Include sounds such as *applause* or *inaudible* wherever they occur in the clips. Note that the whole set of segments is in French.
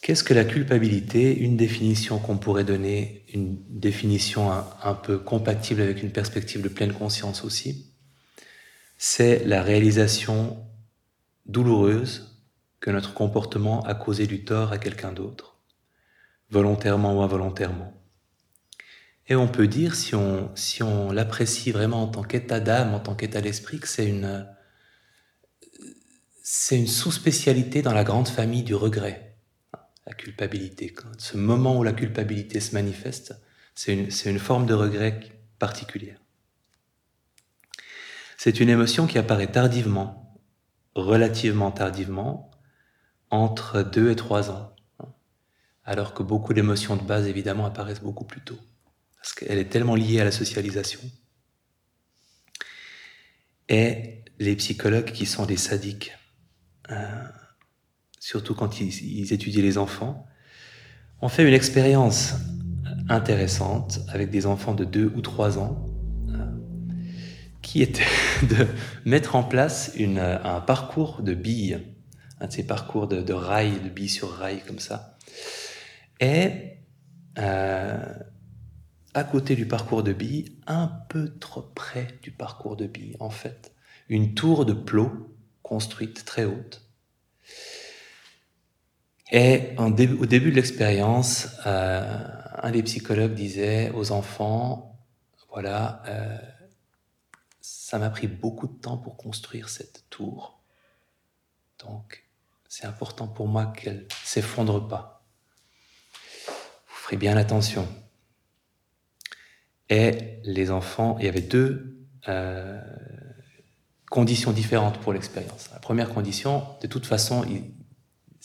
Qu'est-ce que la culpabilité? Une définition qu'on pourrait donner, une définition un, peu compatible avec une perspective de pleine conscience aussi, c'est la réalisation douloureuse que notre comportement a causé du tort à quelqu'un d'autre, volontairement ou involontairement. Et on peut dire, si on, si on l'apprécie vraiment en tant qu'état d'âme, en tant qu'état d'esprit, que c'est une, c'est une sous-spécialité dans la grande famille du regret la culpabilité. Ce moment où la culpabilité se manifeste, c'est une, une forme de regret particulière. C'est une émotion qui apparaît tardivement, relativement tardivement, entre deux et trois ans, alors que beaucoup d'émotions de base, évidemment, apparaissent beaucoup plus tôt, parce qu'elle est tellement liée à la socialisation. Et les psychologues qui sont des sadiques, euh, surtout quand ils, étudient les enfants, on fait une expérience intéressante avec des enfants de 2 ou 3 ans, euh, qui était *laughs* de mettre en place une, un parcours de billes, un de ces parcours de, rails, de billes sur rails comme ça. Et euh, à côté du parcours de billes, un peu trop près du parcours de billes, en fait, une tour de plot construite très haute et au début de l'expérience, euh, un des psychologues disait aux enfants, voilà, euh, ça m'a pris beaucoup de temps pour construire cette tour. Donc, c'est important pour moi qu'elle s'effondre pas. Vous ferez bien attention. Et les enfants, il y avait deux euh, conditions différentes pour l'expérience. La première condition, de toute façon,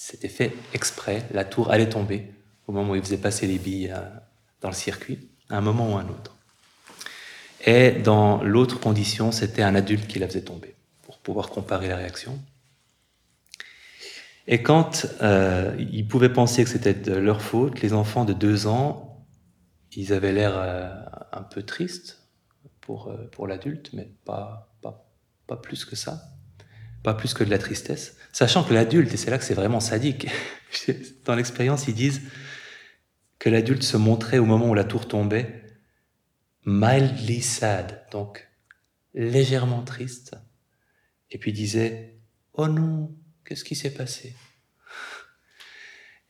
c'était fait exprès, la tour allait tomber au moment où il faisait passer les billes euh, dans le circuit, à un moment ou à un autre. Et dans l'autre condition, c'était un adulte qui la faisait tomber, pour pouvoir comparer la réaction. Et quand euh, ils pouvaient penser que c'était de leur faute, les enfants de deux ans, ils avaient l'air euh, un peu tristes pour, pour l'adulte, mais pas, pas, pas plus que ça pas plus que de la tristesse, sachant que l'adulte, et c'est là que c'est vraiment sadique, *laughs* dans l'expérience, ils disent que l'adulte se montrait au moment où la tour tombait mildly sad, donc légèrement triste, et puis disait Oh non, qu'est-ce qui s'est passé?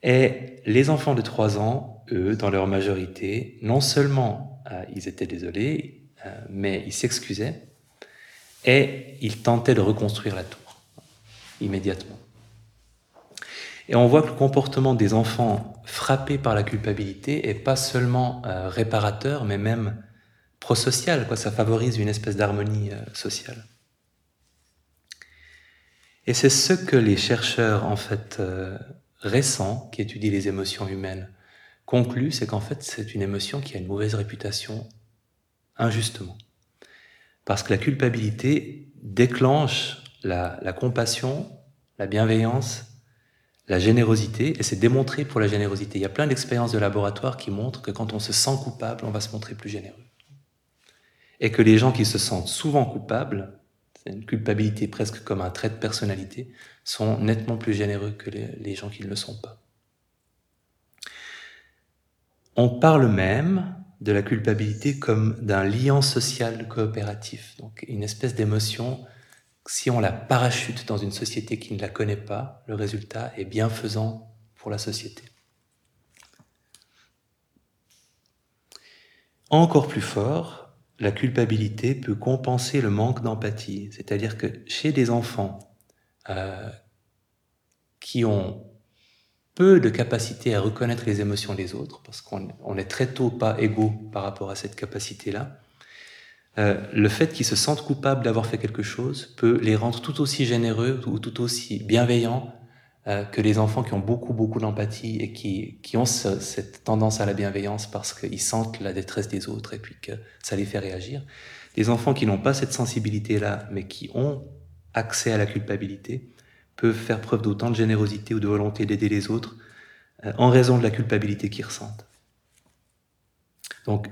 Et les enfants de 3 ans, eux, dans leur majorité, non seulement euh, ils étaient désolés, euh, mais ils s'excusaient, et ils tentaient de reconstruire la tour immédiatement. Et on voit que le comportement des enfants frappés par la culpabilité est pas seulement euh, réparateur, mais même prosocial, quoi. Ça favorise une espèce d'harmonie euh, sociale. Et c'est ce que les chercheurs, en fait, euh, récents, qui étudient les émotions humaines, concluent, c'est qu'en fait, c'est une émotion qui a une mauvaise réputation, injustement. Parce que la culpabilité déclenche la, compassion, la bienveillance, la générosité, et c'est démontré pour la générosité. Il y a plein d'expériences de laboratoire qui montrent que quand on se sent coupable, on va se montrer plus généreux. Et que les gens qui se sentent souvent coupables, c'est une culpabilité presque comme un trait de personnalité, sont nettement plus généreux que les gens qui ne le sont pas. On parle même de la culpabilité comme d'un lien social coopératif, donc une espèce d'émotion si on la parachute dans une société qui ne la connaît pas, le résultat est bienfaisant pour la société. Encore plus fort, la culpabilité peut compenser le manque d'empathie. C'est-à-dire que chez des enfants euh, qui ont peu de capacité à reconnaître les émotions des autres, parce qu'on est très tôt pas égaux par rapport à cette capacité-là, euh, le fait qu'ils se sentent coupables d'avoir fait quelque chose peut les rendre tout aussi généreux ou tout aussi bienveillants euh, que les enfants qui ont beaucoup, beaucoup d'empathie et qui, qui ont cette tendance à la bienveillance parce qu'ils sentent la détresse des autres et puis que ça les fait réagir. Les enfants qui n'ont pas cette sensibilité-là, mais qui ont accès à la culpabilité, peuvent faire preuve d'autant de générosité ou de volonté d'aider les autres euh, en raison de la culpabilité qu'ils ressentent. Donc,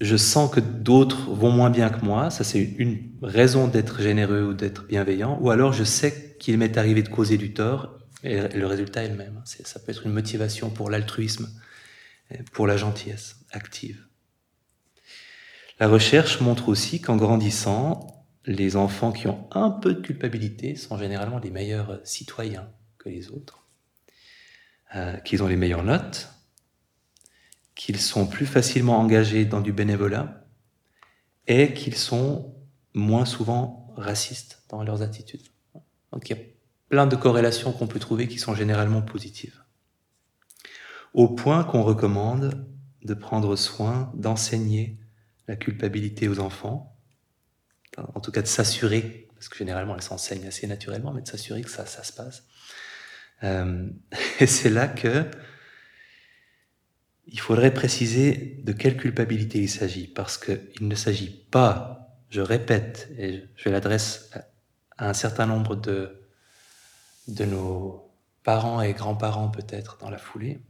je sens que d'autres vont moins bien que moi, ça c'est une raison d'être généreux ou d'être bienveillant, ou alors je sais qu'il m'est arrivé de causer du tort Et le résultat est le même. Ça peut être une motivation pour l'altruisme, pour la gentillesse active. La recherche montre aussi qu'en grandissant, les enfants qui ont un peu de culpabilité sont généralement des meilleurs citoyens que les autres, euh, qu'ils ont les meilleures notes, qu'ils sont plus facilement engagés dans du bénévolat et qu'ils sont moins souvent racistes dans leurs attitudes. Donc il y a plein de corrélations qu'on peut trouver qui sont généralement positives. Au point qu'on recommande de prendre soin d'enseigner la culpabilité aux enfants, en tout cas de s'assurer, parce que généralement elles s'enseignent assez naturellement, mais de s'assurer que ça, ça se passe. Euh, *laughs* et c'est là que il faudrait préciser de quelle culpabilité il s'agit, parce qu'il ne s'agit pas, je répète, et je l'adresse à un certain nombre de, de nos parents et grands-parents peut-être dans la foulée,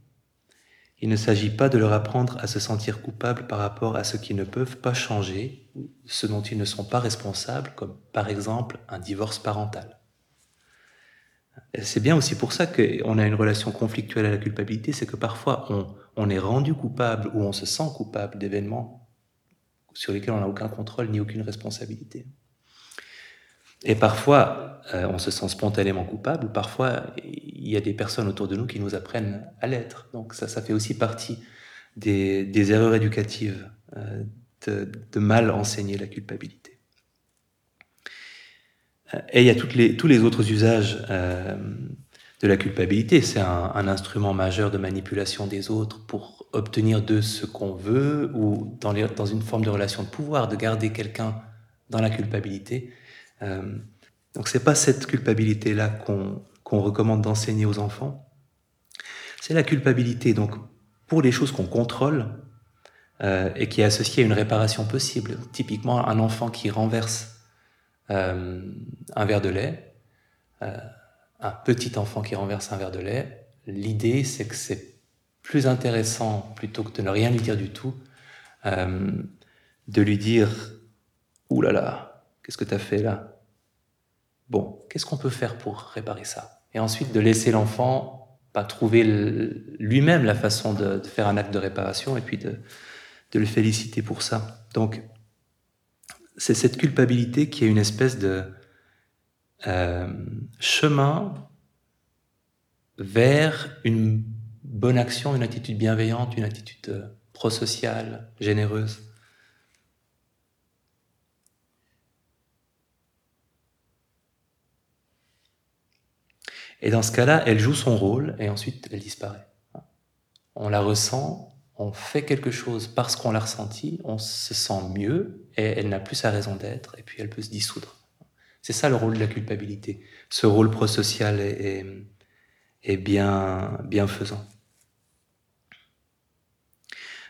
il ne s'agit pas de leur apprendre à se sentir coupables par rapport à ce qu'ils ne peuvent pas changer, ce dont ils ne sont pas responsables, comme par exemple un divorce parental. C'est bien aussi pour ça qu'on a une relation conflictuelle à la culpabilité, c'est que parfois on, est rendu coupable ou on se sent coupable d'événements sur lesquels on n'a aucun contrôle ni aucune responsabilité. Et parfois, euh, on se sent spontanément coupable, ou parfois, il y a des personnes autour de nous qui nous apprennent à l'être. Donc ça, fait aussi partie des, erreurs éducatives, euh, de, mal enseigner la culpabilité. Euh, et il y a toutes les, tous les autres usages euh, de la culpabilité. C'est un, instrument majeur de manipulation des autres pour obtenir de ce qu'on veut, ou dans, dans une forme de relation de pouvoir, de garder quelqu'un dans la culpabilité euh, donc c'est pas cette culpabilité-là qu'on recommande d'enseigner aux enfants. C'est la culpabilité donc pour les choses qu'on contrôle euh, et qui est associée à une réparation possible. Typiquement un enfant qui renverse euh, un verre de lait, euh, un petit enfant qui renverse un verre de lait. L'idée c'est que c'est plus intéressant plutôt que de ne rien lui dire du tout, euh, de lui dire Ouh là là, qu'est-ce que tu as fait là? Bon, qu'est-ce qu'on peut faire pour réparer ça? Et ensuite de laisser l'enfant pas trouver lui-même la façon de, faire un acte de réparation et puis de, de le féliciter pour ça. Donc, c'est cette culpabilité qui est une espèce de euh, chemin vers une bonne action, une attitude bienveillante, une attitude euh, prosociale, généreuse. Et dans ce cas-là, elle joue son rôle et ensuite elle disparaît. On la ressent, on fait quelque chose parce qu'on l'a ressenti, on se sent mieux et elle n'a plus sa raison d'être et puis elle peut se dissoudre. C'est ça le rôle de la culpabilité. Ce rôle prosocial est, est, bien bienfaisant.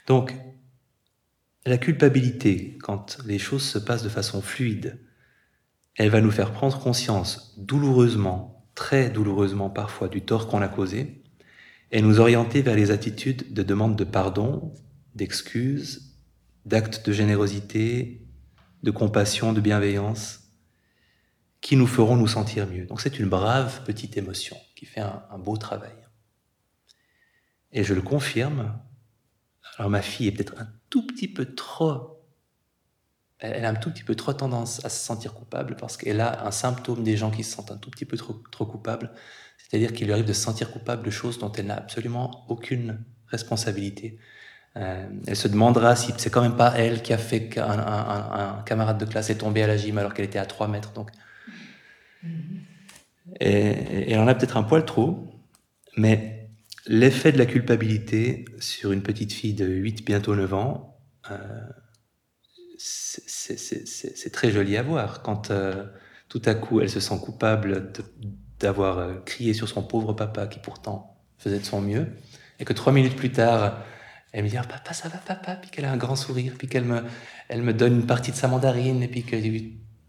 Donc, la culpabilité, quand les choses se passent de façon fluide, elle va nous faire prendre conscience douloureusement très douloureusement parfois du tort qu'on a causé, et nous orienter vers les attitudes de demande de pardon, d'excuses, d'actes de générosité, de compassion, de bienveillance, qui nous feront nous sentir mieux. Donc c'est une brave petite émotion qui fait un, beau travail. Et je le confirme, alors ma fille est peut-être un tout petit peu trop elle a un tout petit peu trop tendance à se sentir coupable parce qu'elle a un symptôme des gens qui se sentent un tout petit peu trop coupables, c'est-à-dire qu'il lui arrive de se sentir coupable de choses dont elle n'a absolument aucune responsabilité. Euh, elle se demandera si c'est quand même pas elle qui a fait qu'un un, un, camarade de classe est tombé à la gym alors qu'elle était à 3 mètres. Donc. Et, elle en a peut-être un poil trop, mais l'effet de la culpabilité sur une petite fille de 8, bientôt 9 ans, euh, c'est très joli à voir quand euh, tout à coup elle se sent coupable d'avoir euh, crié sur son pauvre papa qui pourtant faisait de son mieux et que trois minutes plus tard elle me dit ah, papa ça va papa? Puis qu'elle a un grand sourire puis qu'elle me elle me donne une partie de sa mandarine et puis que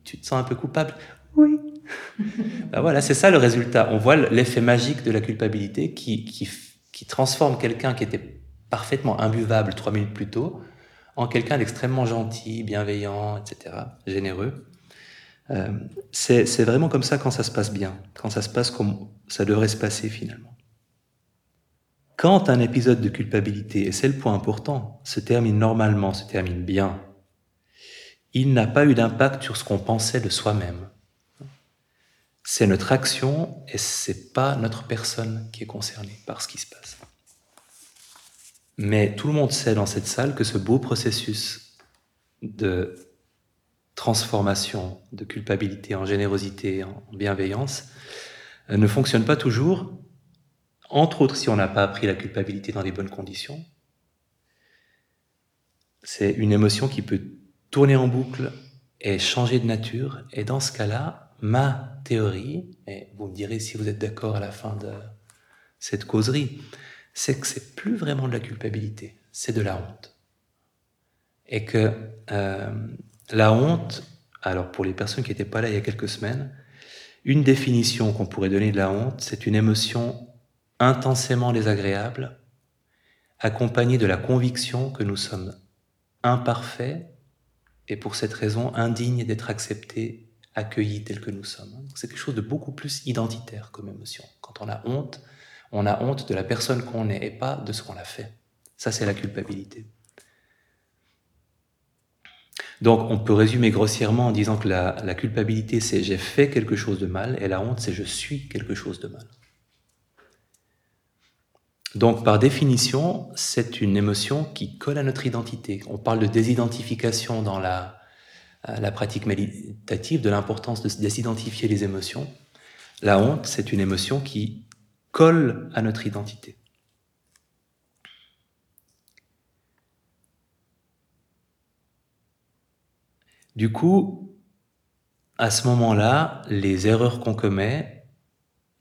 tu te sens un peu coupable? Oui *laughs* ben voilà c'est ça le résultat on voit l'effet magique de la culpabilité qui, qui, qui transforme quelqu'un qui était parfaitement imbuvable trois minutes plus tôt en quelqu'un d'extrêmement gentil, bienveillant, etc., généreux. Euh, c'est vraiment comme ça quand ça se passe bien, quand ça se passe comme ça devrait se passer finalement. Quand un épisode de culpabilité, et c'est le point important, se termine normalement, se termine bien, il n'a pas eu d'impact sur ce qu'on pensait de soi-même. C'est notre action et c'est pas notre personne qui est concernée par ce qui se passe. Mais tout le monde sait dans cette salle que ce beau processus de transformation de culpabilité en générosité, en bienveillance, euh, ne fonctionne pas toujours, entre autres si on n'a pas appris la culpabilité dans les bonnes conditions. C'est une émotion qui peut tourner en boucle et changer de nature. Et dans ce cas-là, ma théorie, et vous me direz si vous êtes d'accord à la fin de cette causerie, c'est que c'est plus vraiment de la culpabilité, c'est de la honte. Et que euh, la honte, alors pour les personnes qui n'étaient pas là il y a quelques semaines, une définition qu'on pourrait donner de la honte, c'est une émotion intensément désagréable, accompagnée de la conviction que nous sommes imparfaits et pour cette raison indignes d'être acceptés, accueillis tels que nous sommes. C'est quelque chose de beaucoup plus identitaire comme émotion. Quand on a honte, on a honte de la personne qu'on est et pas de ce qu'on a fait. Ça, c'est la culpabilité. Donc, on peut résumer grossièrement en disant que la, culpabilité, c'est j'ai fait quelque chose de mal, et la honte, c'est je suis quelque chose de mal. Donc, par définition, c'est une émotion qui colle à notre identité. On parle de désidentification dans la, pratique méditative, de l'importance de désidentifier les émotions. La honte, c'est une émotion qui colle à notre identité. Du coup, à ce moment-là, les erreurs qu'on commet,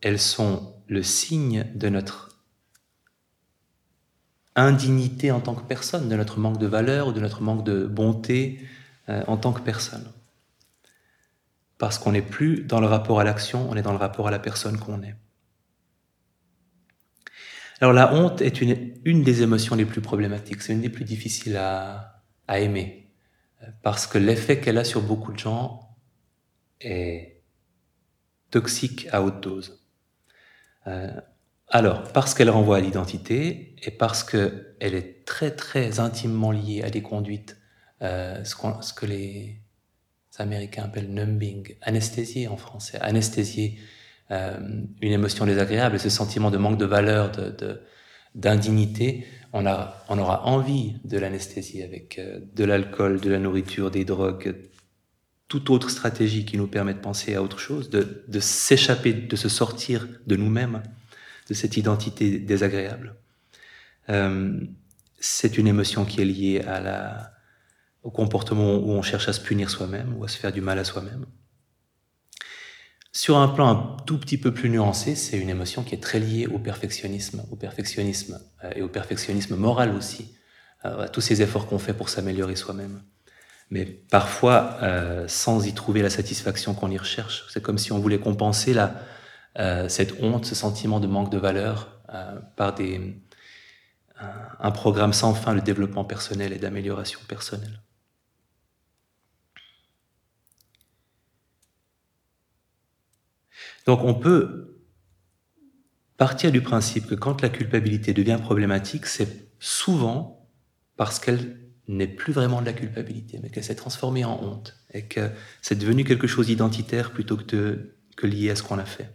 elles sont le signe de notre indignité en tant que personne, de notre manque de valeur ou de notre manque de bonté euh, en tant que personne. Parce qu'on n'est plus dans le rapport à l'action, on est dans le rapport à la personne qu'on est. Alors la honte est une, des émotions les plus problématiques, c'est une des plus difficiles à, à aimer parce que l'effet qu'elle a sur beaucoup de gens est toxique à haute dose. Euh, alors, parce qu'elle renvoie à l'identité et parce qu'elle est très très intimement liée à des conduites, euh, ce, que les Américains appellent numbing, anesthésier en français, anesthésier euh, une émotion désagréable, ce sentiment de manque de valeur, de, on, aura envie de l'anesthésie avec euh, de l'alcool, de la nourriture, des drogues, toute autre stratégie qui nous permet de penser à autre chose, de, s'échapper, de se sortir de nous-mêmes, de cette identité désagréable. Euh, c'est une émotion qui est liée à la, au comportement où on cherche à se punir soi-même ou à se faire du mal à soi-même. Sur un plan un tout petit peu plus nuancé, c'est une émotion qui est très liée au perfectionnisme, au perfectionnisme euh, et au perfectionnisme moral aussi, euh, à tous ces efforts qu'on fait pour s'améliorer soi-même. Mais parfois, euh, sans y trouver la satisfaction qu'on y recherche. C'est comme si on voulait compenser la, cette honte, ce sentiment de manque de valeur par des, un programme sans fin de développement personnel et d'amélioration personnelle. Donc on peut partir du principe que quand la culpabilité devient problématique, c'est souvent parce qu'elle n'est plus vraiment de la culpabilité, mais qu'elle s'est transformée en honte et que c'est devenu quelque chose d'identitaire plutôt que, lié à ce qu'on a fait.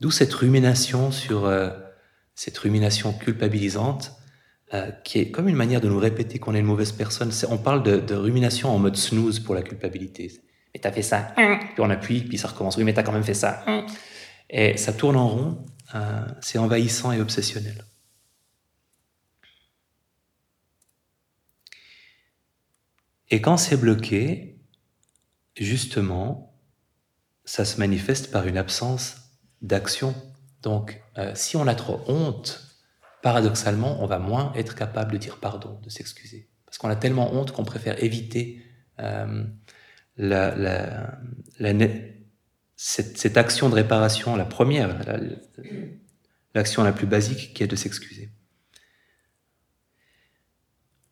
D'où cette rumination sur euh, cette rumination culpabilisante euh, qui est comme une manière de nous répéter qu'on est une mauvaise personne. On parle de, rumination en mode snooze pour la culpabilité mais t'as fait ça, puis on appuie, puis ça recommence, oui, mais t'as quand même fait ça. Et ça tourne en rond, euh, c'est envahissant et obsessionnel. Et quand c'est bloqué, justement, ça se manifeste par une absence d'action. Donc, euh, si on a trop honte, paradoxalement, on va moins être capable de dire pardon, de s'excuser. Parce qu'on a tellement honte qu'on préfère éviter euh, cette, action de réparation, la première, l'action la, plus basique qui est de s'excuser.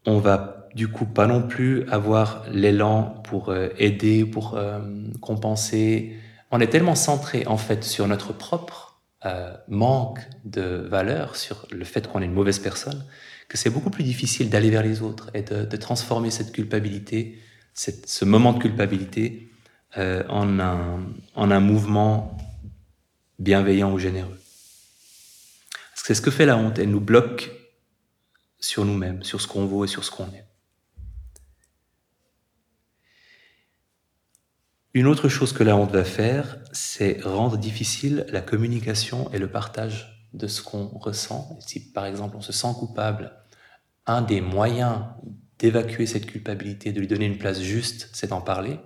On va du coup pas non plus avoir l'élan pour euh, aider, pour euh, compenser. On est tellement centré en fait sur notre propre euh, manque de valeur, sur le fait qu'on est une mauvaise personne, que c'est beaucoup plus difficile d'aller vers les autres et de transformer cette culpabilité, ce moment de culpabilité, en, un, en un mouvement bienveillant ou généreux. Parce que c'est ce que fait la honte, elle nous bloque sur nous-mêmes, sur ce qu'on vaut et sur ce qu'on est. Une autre chose que la honte va faire, c'est rendre difficile la communication et le partage de ce qu'on ressent. Si par exemple on se sent coupable, un des moyens d'évacuer cette culpabilité, de lui donner une place juste, c'est d'en parler.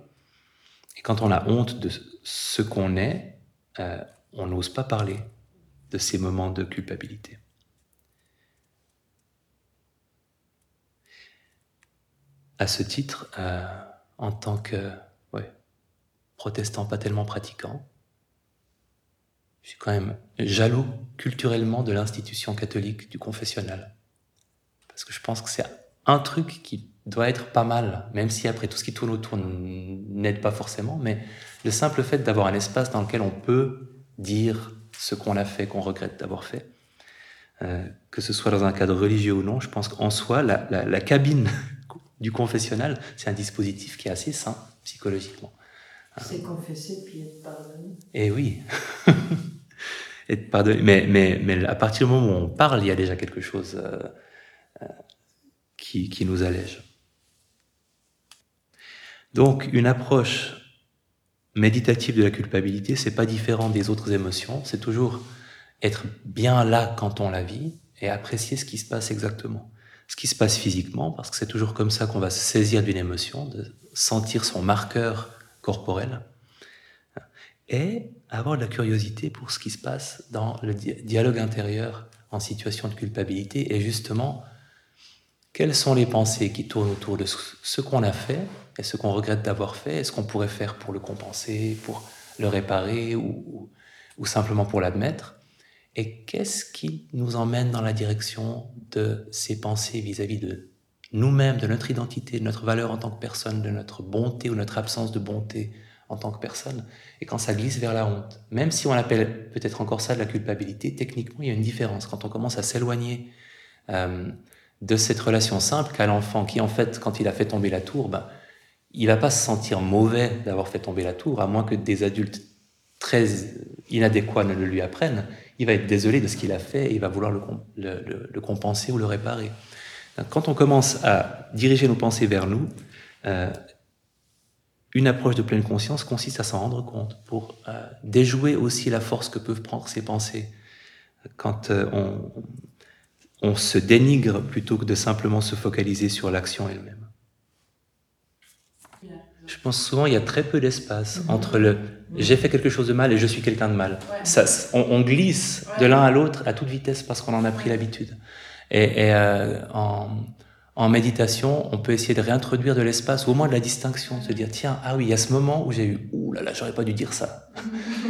Et quand on a honte de ce qu'on est, euh, on n'ose pas parler de ces moments de culpabilité. À ce titre, euh, en tant que protestant pas tellement pratiquant. Je suis quand même jaloux culturellement de l'institution catholique du confessionnal. Parce que je pense que c'est un truc qui doit être pas mal, même si après tout ce qui tourne autour n'aide pas forcément, mais le simple fait d'avoir un espace dans lequel on peut dire ce qu'on a fait, qu'on regrette d'avoir fait, euh, que ce soit dans un cadre religieux ou non, je pense qu'en soi, la, la cabine *laughs* du confessionnal, c'est un dispositif qui est assez sain psychologiquement. C'est confesser puis être pardonné? Eh oui. *laughs* être pardonné. Mais, mais, mais à partir du moment où on parle, il y a déjà quelque chose euh, qui, nous allège. Donc, une approche méditative de la culpabilité, c'est pas différent des autres émotions. C'est toujours être bien là quand on la vit et apprécier ce qui se passe exactement. Ce qui se passe physiquement, parce que c'est toujours comme ça qu'on va se saisir d'une émotion, de sentir son marqueur corporel, et avoir de la curiosité pour ce qui se passe dans le dialogue intérieur en situation de culpabilité, et justement, quelles sont les pensées qui tournent autour de ce qu'on a fait et ce qu'on regrette d'avoir fait, et ce qu'on pourrait faire pour le compenser, pour le réparer ou, ou simplement pour l'admettre, et qu'est-ce qui nous emmène dans la direction de ces pensées vis-à-vis de nous-mêmes, de notre identité, de notre valeur en tant que personne, de notre bonté ou notre absence de bonté en tant que personne? Et quand ça glisse vers la honte, même si on appelle peut-être encore ça de la culpabilité, techniquement, il y a une différence. Quand on commence à s'éloigner euh, de cette relation simple qu'a l'enfant, qui en fait, quand il a fait tomber la tour, ben, il va pas se sentir mauvais d'avoir fait tomber la tour, à moins que des adultes très inadéquats ne le lui apprennent. Il va être désolé de ce qu'il a fait et il va vouloir le, compenser ou le réparer. Quand on commence à diriger nos pensées vers nous, euh, une approche de pleine conscience consiste à s'en rendre compte pour euh, déjouer aussi la force que peuvent prendre ces pensées. Quand euh, on, on se dénigre plutôt que de simplement se focaliser sur l'action elle-même. Je pense souvent il y a très peu d'espace mm-hmm. entre le j'ai fait quelque chose de mal et je suis quelqu'un de mal. Ça, on, on, glisse de l'un à l'autre à toute vitesse parce qu'on en a pris l'habitude. Et, et euh, en, en, méditation, on peut essayer de réintroduire de l'espace, ou au moins de la distinction, se dire, tiens, ah oui, il y a ce moment où j'ai eu, ouh là là, j'aurais pas dû dire ça.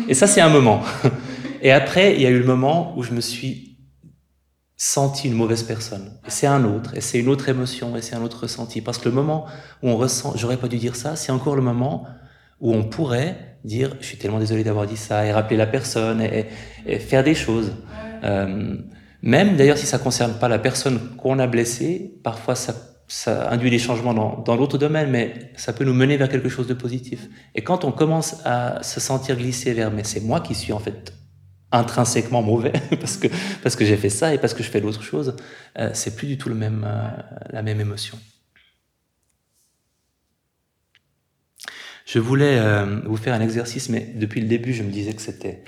Et ça, c'est un moment. *laughs* Et après, il y a eu le moment où je me suis senti une mauvaise personne. C'est un autre, et c'est une autre émotion, et c'est un autre ressenti. Parce que le moment où on ressent, j'aurais pas dû dire ça, c'est encore le moment où on pourrait dire, je suis tellement désolé d'avoir dit ça, et rappeler la personne, et, faire des choses. Euh, même d'ailleurs si ça concerne pas la personne qu'on a blessée, parfois ça, ça induit des changements dans, dans l'autre domaine, mais ça peut nous mener vers quelque chose de positif. Et quand on commence à se sentir glisser vers mais c'est moi qui suis en fait intrinsèquement mauvais *laughs* parce que parce que j'ai fait ça et parce que je fais l'autre chose, euh, c'est plus du tout le même euh, la même émotion. Je voulais euh, vous faire un exercice, mais depuis le début, je me disais que c'était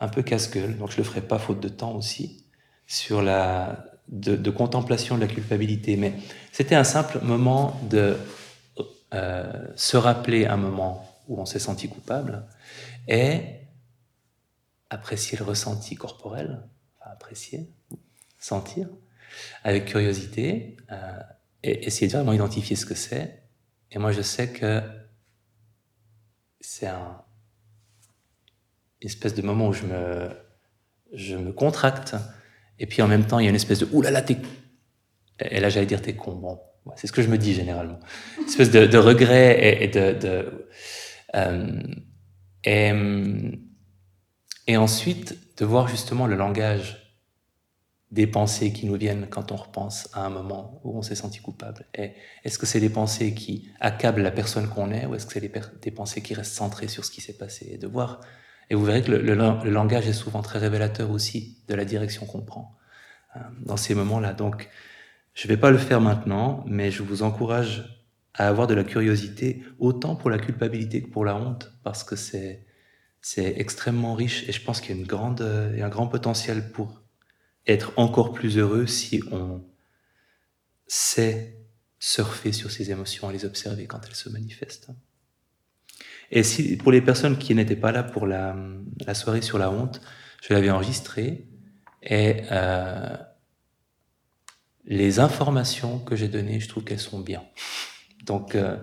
un peu casse-gueule, donc je le ferai pas faute de temps aussi sur la, de, contemplation de la culpabilité, mais c'était un simple moment de se rappeler un moment où on s'est senti coupable et apprécier le ressenti corporel, apprécier, sentir, avec curiosité, euh, et essayer de vraiment identifier ce que c'est. Et moi, je sais que c'est un, une espèce de moment où je me, je me contracte et puis en même temps, il y a une espèce de Ouh là là, t'es. Et là, j'allais dire t'es con. Bon, c'est ce que je me dis généralement. Une espèce de, regret et, de... Euh, et, et ensuite, de voir justement le langage des pensées qui nous viennent quand on repense à un moment où on s'est senti coupable. Est-ce que c'est des pensées qui accablent la personne qu'on est ou est-ce que c'est des, pensées qui restent centrées sur ce qui s'est passé et de voir Et vous verrez que le, langage est souvent très révélateur aussi de la direction qu'on prend euh, dans ces moments-là. Donc, je ne vais pas le faire maintenant, mais je vous encourage à avoir de la curiosité autant pour la culpabilité que pour la honte parce que c'est c'est extrêmement riche et je pense qu'il y a un grand potentiel pour être encore plus heureux si on sait surfer sur ces émotions et les observer quand elles se manifestent. Et si, pour les personnes qui n'étaient pas là pour la, la, soirée sur la honte, je l'avais enregistré et euh, les informations que j'ai données, je trouve qu'elles sont bien. Donc, euh,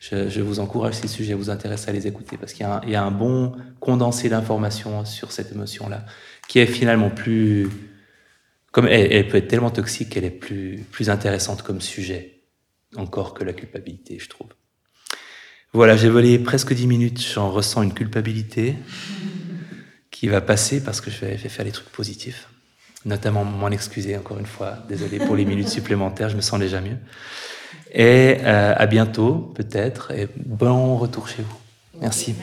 je, vous encourage, si le sujet vous intéresse, à les écouter parce qu'il y, a un bon condensé d'informations sur cette émotion-là qui est finalement plus comme elle, peut être tellement toxique qu'elle est plus, plus intéressante comme sujet encore que la culpabilité, je trouve. Voilà, j'ai volé presque dix minutes, j'en ressens une culpabilité qui va passer parce que je vais, faire des trucs positifs, notamment m'en excuser encore une fois, désolé pour les minutes supplémentaires, je me sens déjà mieux. Et euh, à bientôt, peut-être, et bon retour chez vous. Merci.